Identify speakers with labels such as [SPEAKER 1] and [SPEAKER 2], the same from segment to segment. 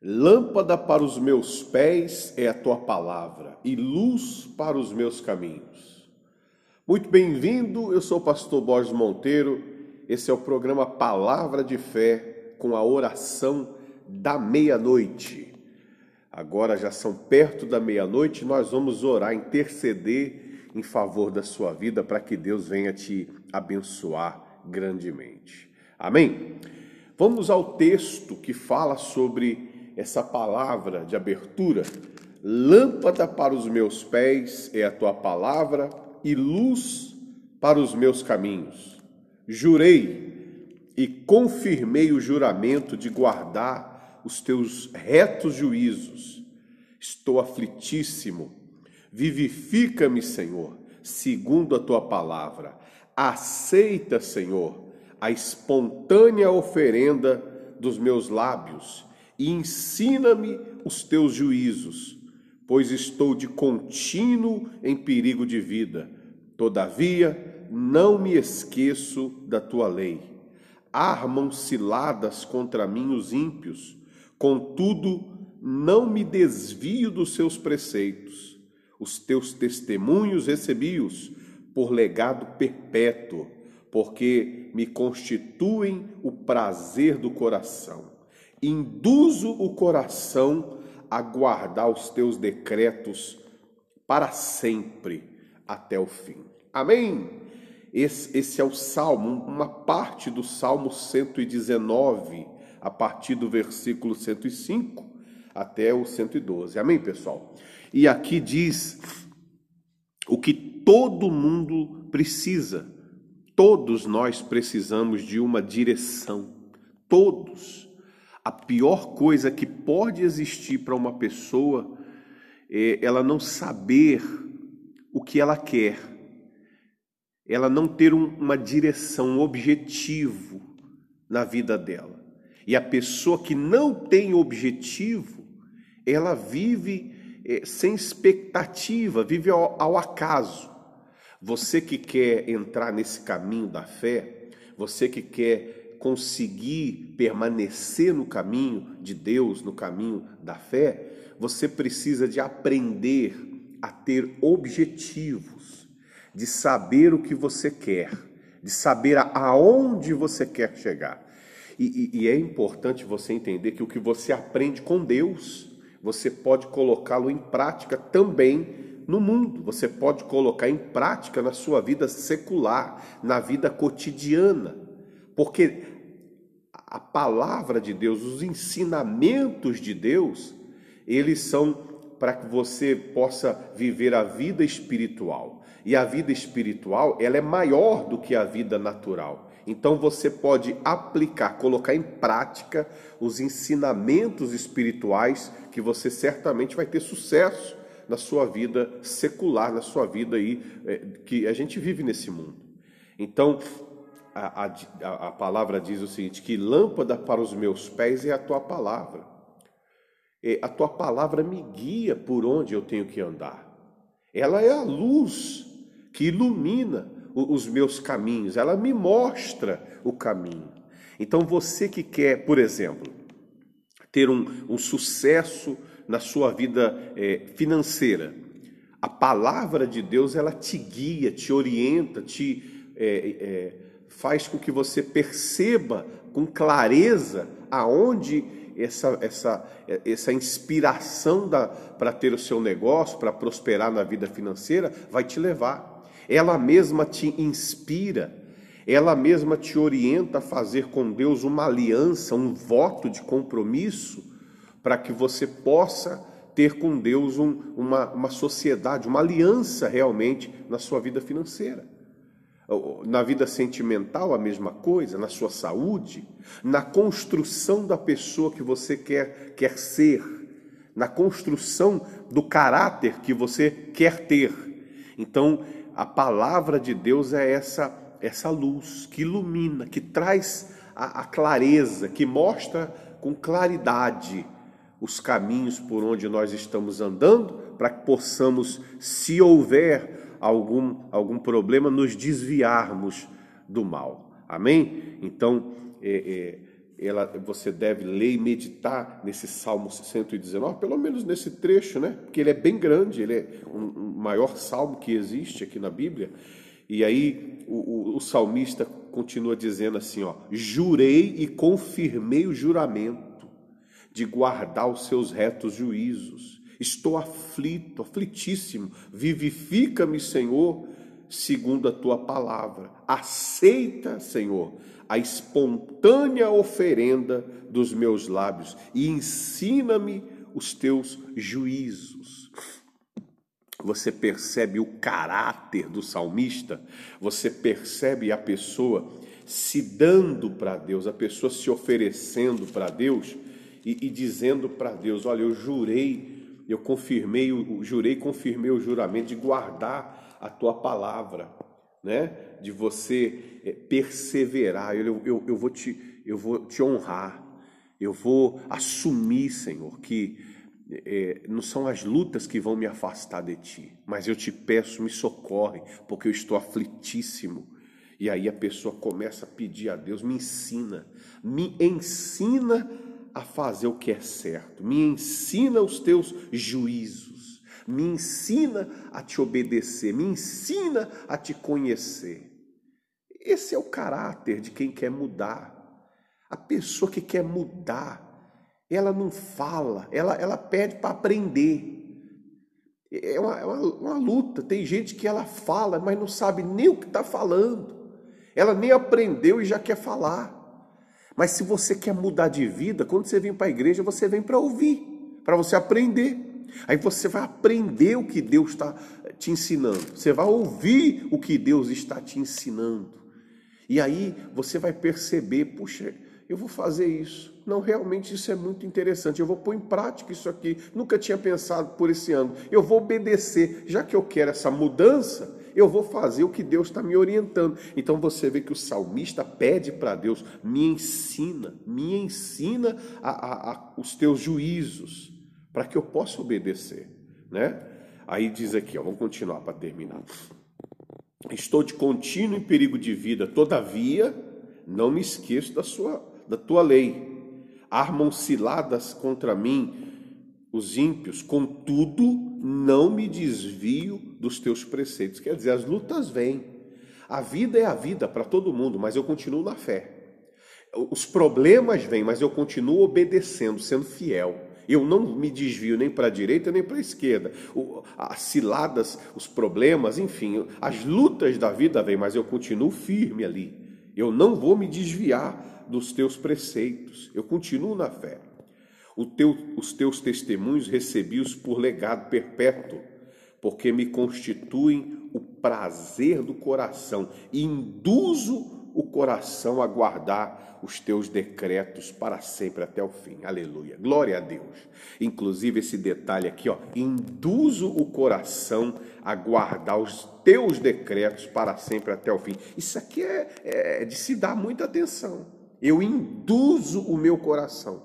[SPEAKER 1] Lâmpada para os meus pés é a tua palavra e luz para os meus caminhos. Muito bem-vindo, eu sou o pastor Borges Monteiro. Esse é o programa Palavra de Fé com a oração da meia-noite. Agora já são perto da meia-noite, nós vamos orar, interceder em favor da sua vida para que Deus venha te abençoar grandemente. Amém? Vamos ao texto que fala sobre essa palavra de abertura. Lâmpada para os meus pés é a tua palavra e luz para os meus caminhos. Jurei e confirmei o juramento de guardar os teus retos juízos. Estou aflitíssimo. Vivifica-me, Senhor, segundo a tua palavra. Aceita, Senhor, a espontânea oferenda dos meus lábios e ensina-me os teus juízos, pois estou de contínuo em perigo de vida. Todavia, não me esqueço da tua lei. Armam ciladas contra mim os ímpios, contudo, não me desvio dos seus preceitos. Os teus testemunhos recebi-os por legado perpétuo, porque me constituem o prazer do coração induzo o coração a guardar os teus decretos para sempre até o fim. Amém? Esse, esse, é o Salmo, uma parte do Salmo 119, a partir do versículo 105 até o 112. Amém, pessoal? E aqui diz o que todo mundo precisa. Todos nós precisamos de uma direção. Todos a pior coisa que pode existir para uma pessoa é ela não saber o que ela quer, ela não ter um, uma direção, um objetivo na vida dela. E a pessoa que não tem objetivo, ela vive é, sem expectativa, vive ao, ao acaso. Você que quer entrar nesse caminho da fé, você que quer conseguir permanecer no caminho de Deus, no caminho da fé, você precisa de aprender a ter objetivos, de saber o que você quer, de saber aonde você quer chegar. E, e, e é importante você entender que o que você aprende com Deus, você pode colocá-lo em prática também no mundo. Você pode colocar em prática na sua vida secular, na vida cotidiana. Porque a palavra de Deus, os ensinamentos de Deus, eles são para que você possa viver a vida espiritual. E a vida espiritual, ela é maior do que a vida natural. Então você pode aplicar, colocar em prática os ensinamentos espirituais que você certamente vai ter sucesso na sua vida secular, na sua vida aí é, que a gente vive nesse mundo. Então, a, a, a palavra diz o seguinte: que lâmpada para os meus pés é a tua palavra. E a tua palavra me guia por onde eu tenho que andar. Ela é a luz que ilumina os meus caminhos, ela me mostra o caminho. Então, você que quer, por exemplo, ter um, um sucesso na sua vida é, financeira, a palavra de Deus ela te guia, te orienta, te é, é, faz com que você perceba com clareza aonde essa, essa, essa inspiração para ter o seu negócio, para prosperar na vida financeira, vai te levar. Ela mesma te inspira, ela mesma te orienta a fazer com Deus uma aliança, um voto de compromisso, para que você possa ter com Deus um, uma, uma sociedade, uma aliança realmente na sua vida financeira na vida sentimental a mesma coisa, na sua saúde, na construção da pessoa que você quer, quer ser, na construção do caráter que você quer ter. Então, a palavra de Deus é essa essa luz que ilumina, que traz a, a clareza, que mostra com claridade os caminhos por onde nós estamos andando, para que possamos, se houver algum, algum problema, nos desviarmos do mal. Amém? Então, é, é, ela, você deve ler e meditar nesse Salmo 119, pelo menos nesse trecho, né? Porque ele é bem grande, ele é um, um maior salmo que existe aqui na Bíblia. E aí o, o, o salmista continua dizendo assim: ó, jurei e confirmei o juramento de guardar os seus retos juízos. Estou aflito, aflitíssimo. Vivifica-me, Senhor, segundo a tua palavra. Aceita, Senhor, a espontânea oferenda dos meus lábios e ensina-me os teus juízos. Você percebe o caráter do salmista, você percebe a pessoa se dando para Deus, a pessoa se oferecendo para Deus e, e dizendo para Deus: Olha, eu jurei, eu confirmei, eu jurei, confirmei o juramento de guardar a tua palavra, né? De você eh, perseverar. Eu, eu, eu, vou te, eu vou te honrar, eu vou assumir, Senhor, que é, não são as lutas que vão me afastar de ti, mas eu te peço, me socorre, porque eu estou aflitíssimo. E aí a pessoa começa a pedir a Deus: me ensina, me ensina a fazer o que é certo, me ensina os teus juízos, me ensina a te obedecer, me ensina a te conhecer. Esse é o caráter de quem quer mudar. A pessoa que quer mudar, ela não fala, ela, ela pede para aprender. É uma, é uma, uma, luta. Tem gente que ela fala, mas não sabe nem o que está falando. Ela nem aprendeu e já quer falar. Mas se você quer mudar de vida, quando você vem para a igreja, você vem para ouvir, para você aprender. Aí você vai aprender o que Deus está te ensinando. Você vai ouvir o que Deus está te ensinando. E aí você vai perceber, puxa, eu vou fazer isso. Não, realmente isso é muito interessante. Eu vou pôr em prática isso aqui. Nunca tinha pensado por esse ano. Eu vou obedecer. Já que eu quero essa mudança, eu vou fazer o que Deus está me orientando. Então você vê que o salmista pede para Deus: me ensina, me ensina a, a, a, os teus juízos, para que eu possa obedecer. Né? Aí diz aqui, ó, vamos continuar para terminar. Estou de contínuo em perigo de vida, todavia não me esqueço da sua da tua lei. Armam ciladas contra mim os ímpios, contudo, não me desvio dos teus preceitos. Quer dizer, as lutas vêm. A vida é a vida para todo mundo, mas eu continuo na fé. Os problemas vêm, mas eu continuo obedecendo, sendo fiel. Eu não me desvio nem para a direita nem para a esquerda. As ciladas, os problemas, enfim, as lutas da vida vêm, mas eu continuo firme ali. Eu não vou me desviar dos teus preceitos. Eu continuo na fé. Teu, os teus testemunhos recebi-os por legado perpétuo, porque me constituem o prazer do coração e induzo o coração a guardar os teus decretos para sempre até o fim. Aleluia. Glória a Deus. Inclusive esse detalhe aqui, ó, induzo o coração a guardar os teus decretos para sempre até o fim. Isso aqui é, é de se dar muita atenção. Eu induzo o meu coração.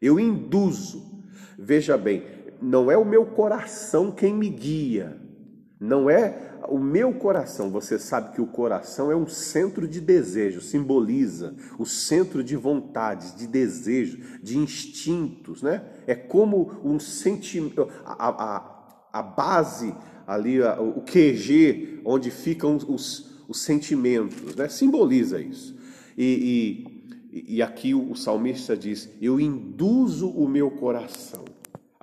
[SPEAKER 1] Eu induzo. Veja bem, não é o meu coração quem me guia. Não é o meu coração. Você sabe que o coração é um centro de desejo, simboliza o centro de vontades, de desejo, de instintos, né? É como um sentimento, a, a, a base ali, a, o QG, onde ficam os, os sentimentos, né? Simboliza isso. E, e e aqui o salmista diz: Eu induzo o meu coração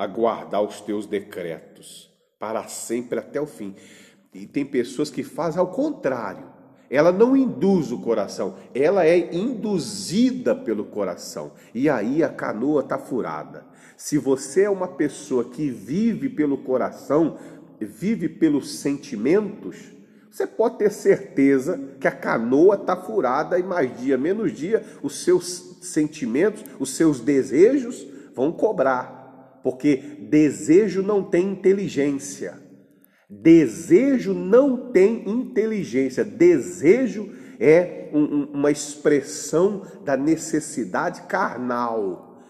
[SPEAKER 1] a guardar os teus decretos para sempre até o fim. E tem pessoas que fazem ao contrário. Ela não induz o coração, ela é induzida pelo coração. E aí a canoa está furada. Se você é uma pessoa que vive pelo coração, vive pelos sentimentos, você pode ter certeza que a canoa está furada e mais dia, menos dia, os seus sentimentos, os seus desejos vão cobrar, porque desejo não tem inteligência. Desejo não tem inteligência. Desejo é um, uma expressão da necessidade carnal.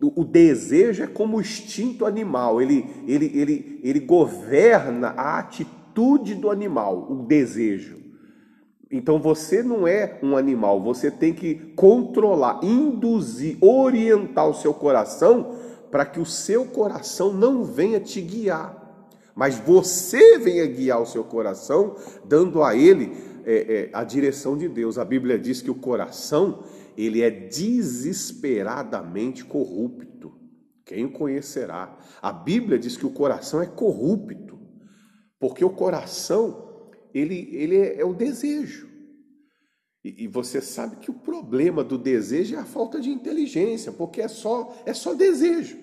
[SPEAKER 1] O, o desejo é como o instinto animal, ele, ele, ele, ele governa a atitude do animal, o desejo. Então você não é um animal, você tem que controlar, induzir, orientar o seu coração para que o seu coração não venha te guiar, mas você venha guiar o seu coração, dando a ele é, é, a direção de Deus. A Bíblia diz que o coração ele é desesperadamente corrupto. Quem o conhecerá? A Bíblia diz que o coração é corrupto, porque o coração ele, ele é, é o desejo. E, e, você sabe que o problema do desejo é a falta de inteligência, porque é só é só desejo.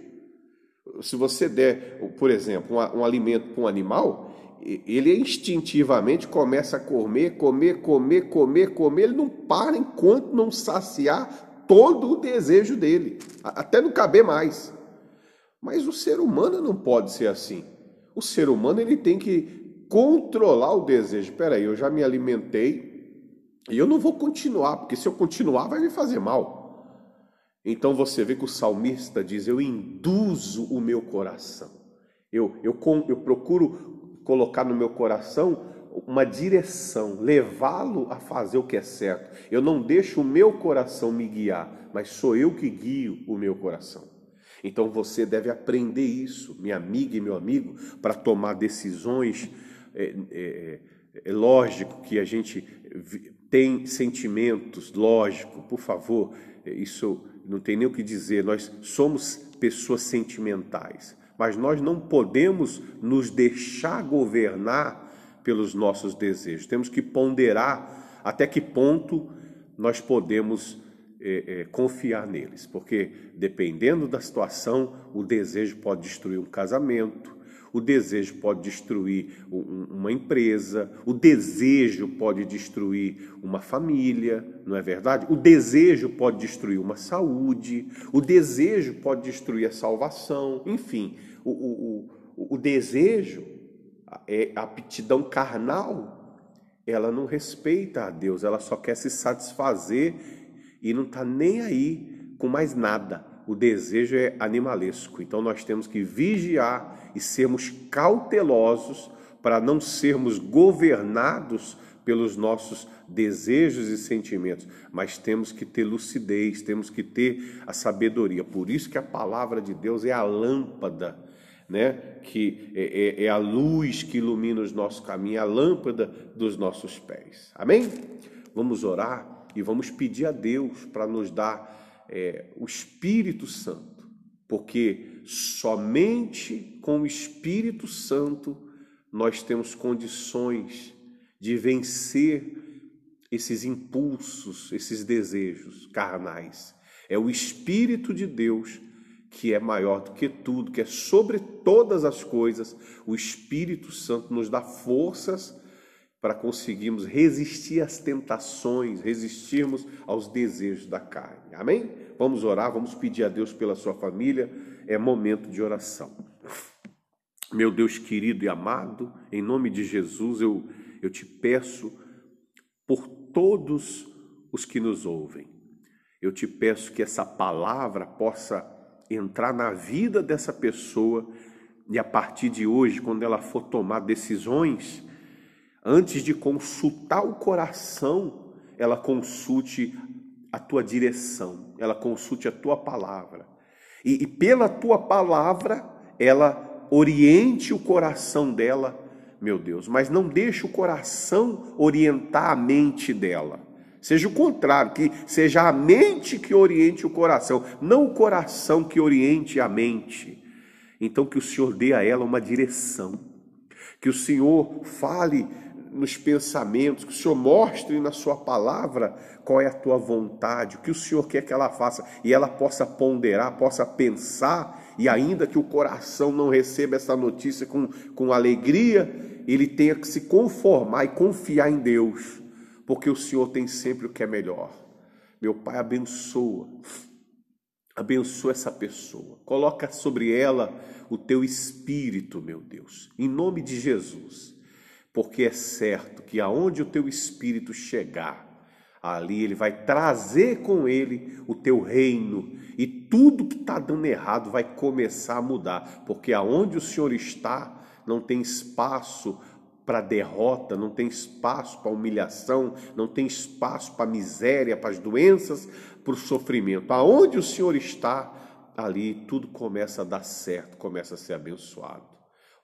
[SPEAKER 1] Se você der, por exemplo, um, um alimento para um animal, ele instintivamente começa a comer, comer, comer, comer, comer, ele não para enquanto não saciar todo o desejo dele, até não caber mais. Mas o ser humano não pode ser assim. O ser humano ele tem que controlar o desejo. Espera aí, eu já me alimentei e eu não vou continuar, porque se eu continuar vai me fazer mal. Então você vê que o salmista diz: Eu induzo o meu coração. Eu, eu, eu procuro colocar no meu coração uma direção, levá-lo a fazer o que é certo. Eu não deixo o meu coração me guiar, mas sou eu que guio o meu coração. Então você deve aprender isso, minha amiga e meu amigo, para tomar decisões. É, é, é, lógico que a gente tem sentimentos, lógico, por favor, isso não tem nem o que dizer, nós somos pessoas sentimentais mas nós não podemos nos deixar governar pelos nossos desejos. Temos que ponderar até que ponto nós podemos é, é, confiar neles, porque dependendo da situação, o desejo pode destruir um casamento, o desejo pode destruir uma empresa, o desejo pode destruir uma família, não é verdade? O desejo pode destruir uma saúde, o desejo pode destruir a salvação, enfim, o, o, o, o desejo, é, a aptidão carnal, ela não respeita a Deus, ela só quer se satisfazer e não está nem aí com mais nada o desejo é animalesco. Então nós temos que vigiar e sermos cautelosos para não sermos governados pelos nossos desejos e sentimentos, mas temos que ter lucidez, temos que ter a sabedoria. Por isso que a palavra de Deus é a lâmpada, né? Que é, é, é a luz que ilumina os nossos caminhos, a lâmpada dos nossos pés. Amém? Vamos orar e vamos pedir a Deus para nos dar é, o Espírito Santo, porque somente com o Espírito Santo nós temos condições de vencer esses impulsos, esses desejos carnais. É o Espírito de Deus que é maior do que tudo, que é sobre todas as coisas. O Espírito Santo nos dá forças para conseguirmos resistir às tentações, resistirmos aos desejos da carne. Amém? Vamos orar, vamos pedir a Deus pela sua família. É momento de oração. Meu Deus querido e amado, em nome de Jesus, eu, eu te peço por todos os que nos ouvem. Eu te peço que essa palavra possa entrar na vida dessa pessoa e a partir de hoje, quando ela for tomar decisões, antes de consultar o coração, ela consulte a tua direção, ela consulte a tua palavra. E, e pela tua palavra, ela oriente o coração dela, meu Deus, mas não deixe o coração orientar a mente dela. Seja o contrário, que seja a mente que oriente o coração, não o coração que oriente a mente. Então, que o Senhor dê a ela uma direção, que o Senhor fale nos pensamentos, que o Senhor mostre na Sua palavra qual é a tua vontade, o que o Senhor quer que ela faça, e ela possa ponderar, possa pensar, e ainda que o coração não receba essa notícia com, com alegria, ele tenha que se conformar e confiar em Deus, porque o Senhor tem sempre o que é melhor. Meu Pai, abençoa, abençoa essa pessoa, coloca sobre ela o teu espírito, meu Deus, em nome de Jesus porque é certo que aonde o teu espírito chegar, ali ele vai trazer com ele o teu reino e tudo que está dando errado vai começar a mudar, porque aonde o Senhor está, não tem espaço para derrota, não tem espaço para humilhação, não tem espaço para miséria, para as doenças, para o sofrimento. Aonde o Senhor está, ali tudo começa a dar certo, começa a ser abençoado.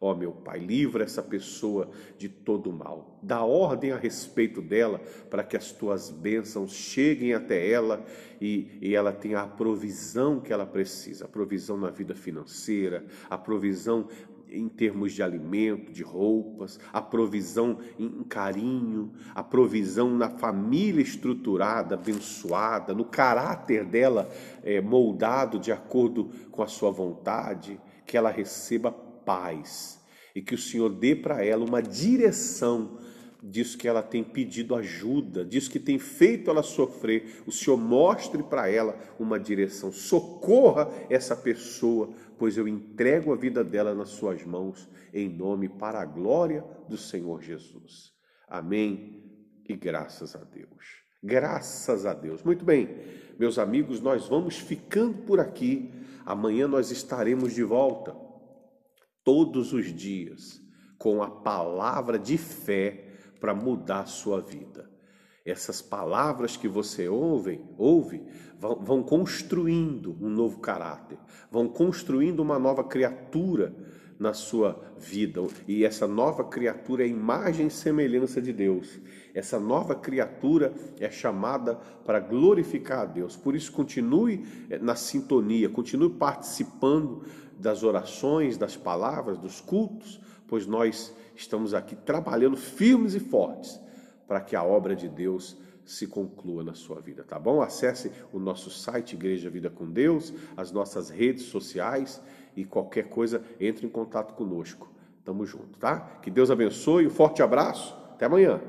[SPEAKER 1] Ó oh, meu Pai, livra essa pessoa de todo mal. Dá ordem a respeito dela para que as tuas bênçãos cheguem até ela e, e ela tenha a provisão que ela precisa, a provisão na vida financeira, a provisão em termos de alimento, de roupas, a provisão em carinho, a provisão na família estruturada, abençoada, no caráter dela é, moldado de acordo com a sua vontade, que ela receba paz e que o Senhor dê para ela uma direção diz que ela tem pedido ajuda, diz que tem feito ela sofrer. O Senhor mostre para ela uma direção, socorra essa pessoa, pois eu entrego a vida dela nas suas mãos, em nome para a glória do Senhor Jesus. Amém e graças a Deus. Graças a Deus. Muito bem, meus amigos, nós vamos ficando por aqui. Amanhã nós estaremos de volta, todos os dias, com a palavra de fé para mudar a sua vida. Essas palavras que você ouve, ouve vão, vão construindo um novo caráter, vão construindo uma nova criatura na sua vida. E essa nova criatura é imagem e semelhança de Deus. Essa nova criatura é chamada para glorificar a Deus. Por isso, continue eh, na sintonia, continue participando das orações, das palavras, dos cultos, pois nós estamos aqui trabalhando firmes e fortes para que a obra de Deus se conclua na sua vida, tá bom? Acesse o nosso site Igreja Vida com Deus, as nossas redes sociais e qualquer coisa, entre em contato conosco. Tamo junto, tá? Que Deus abençoe, um forte abraço, até amanhã.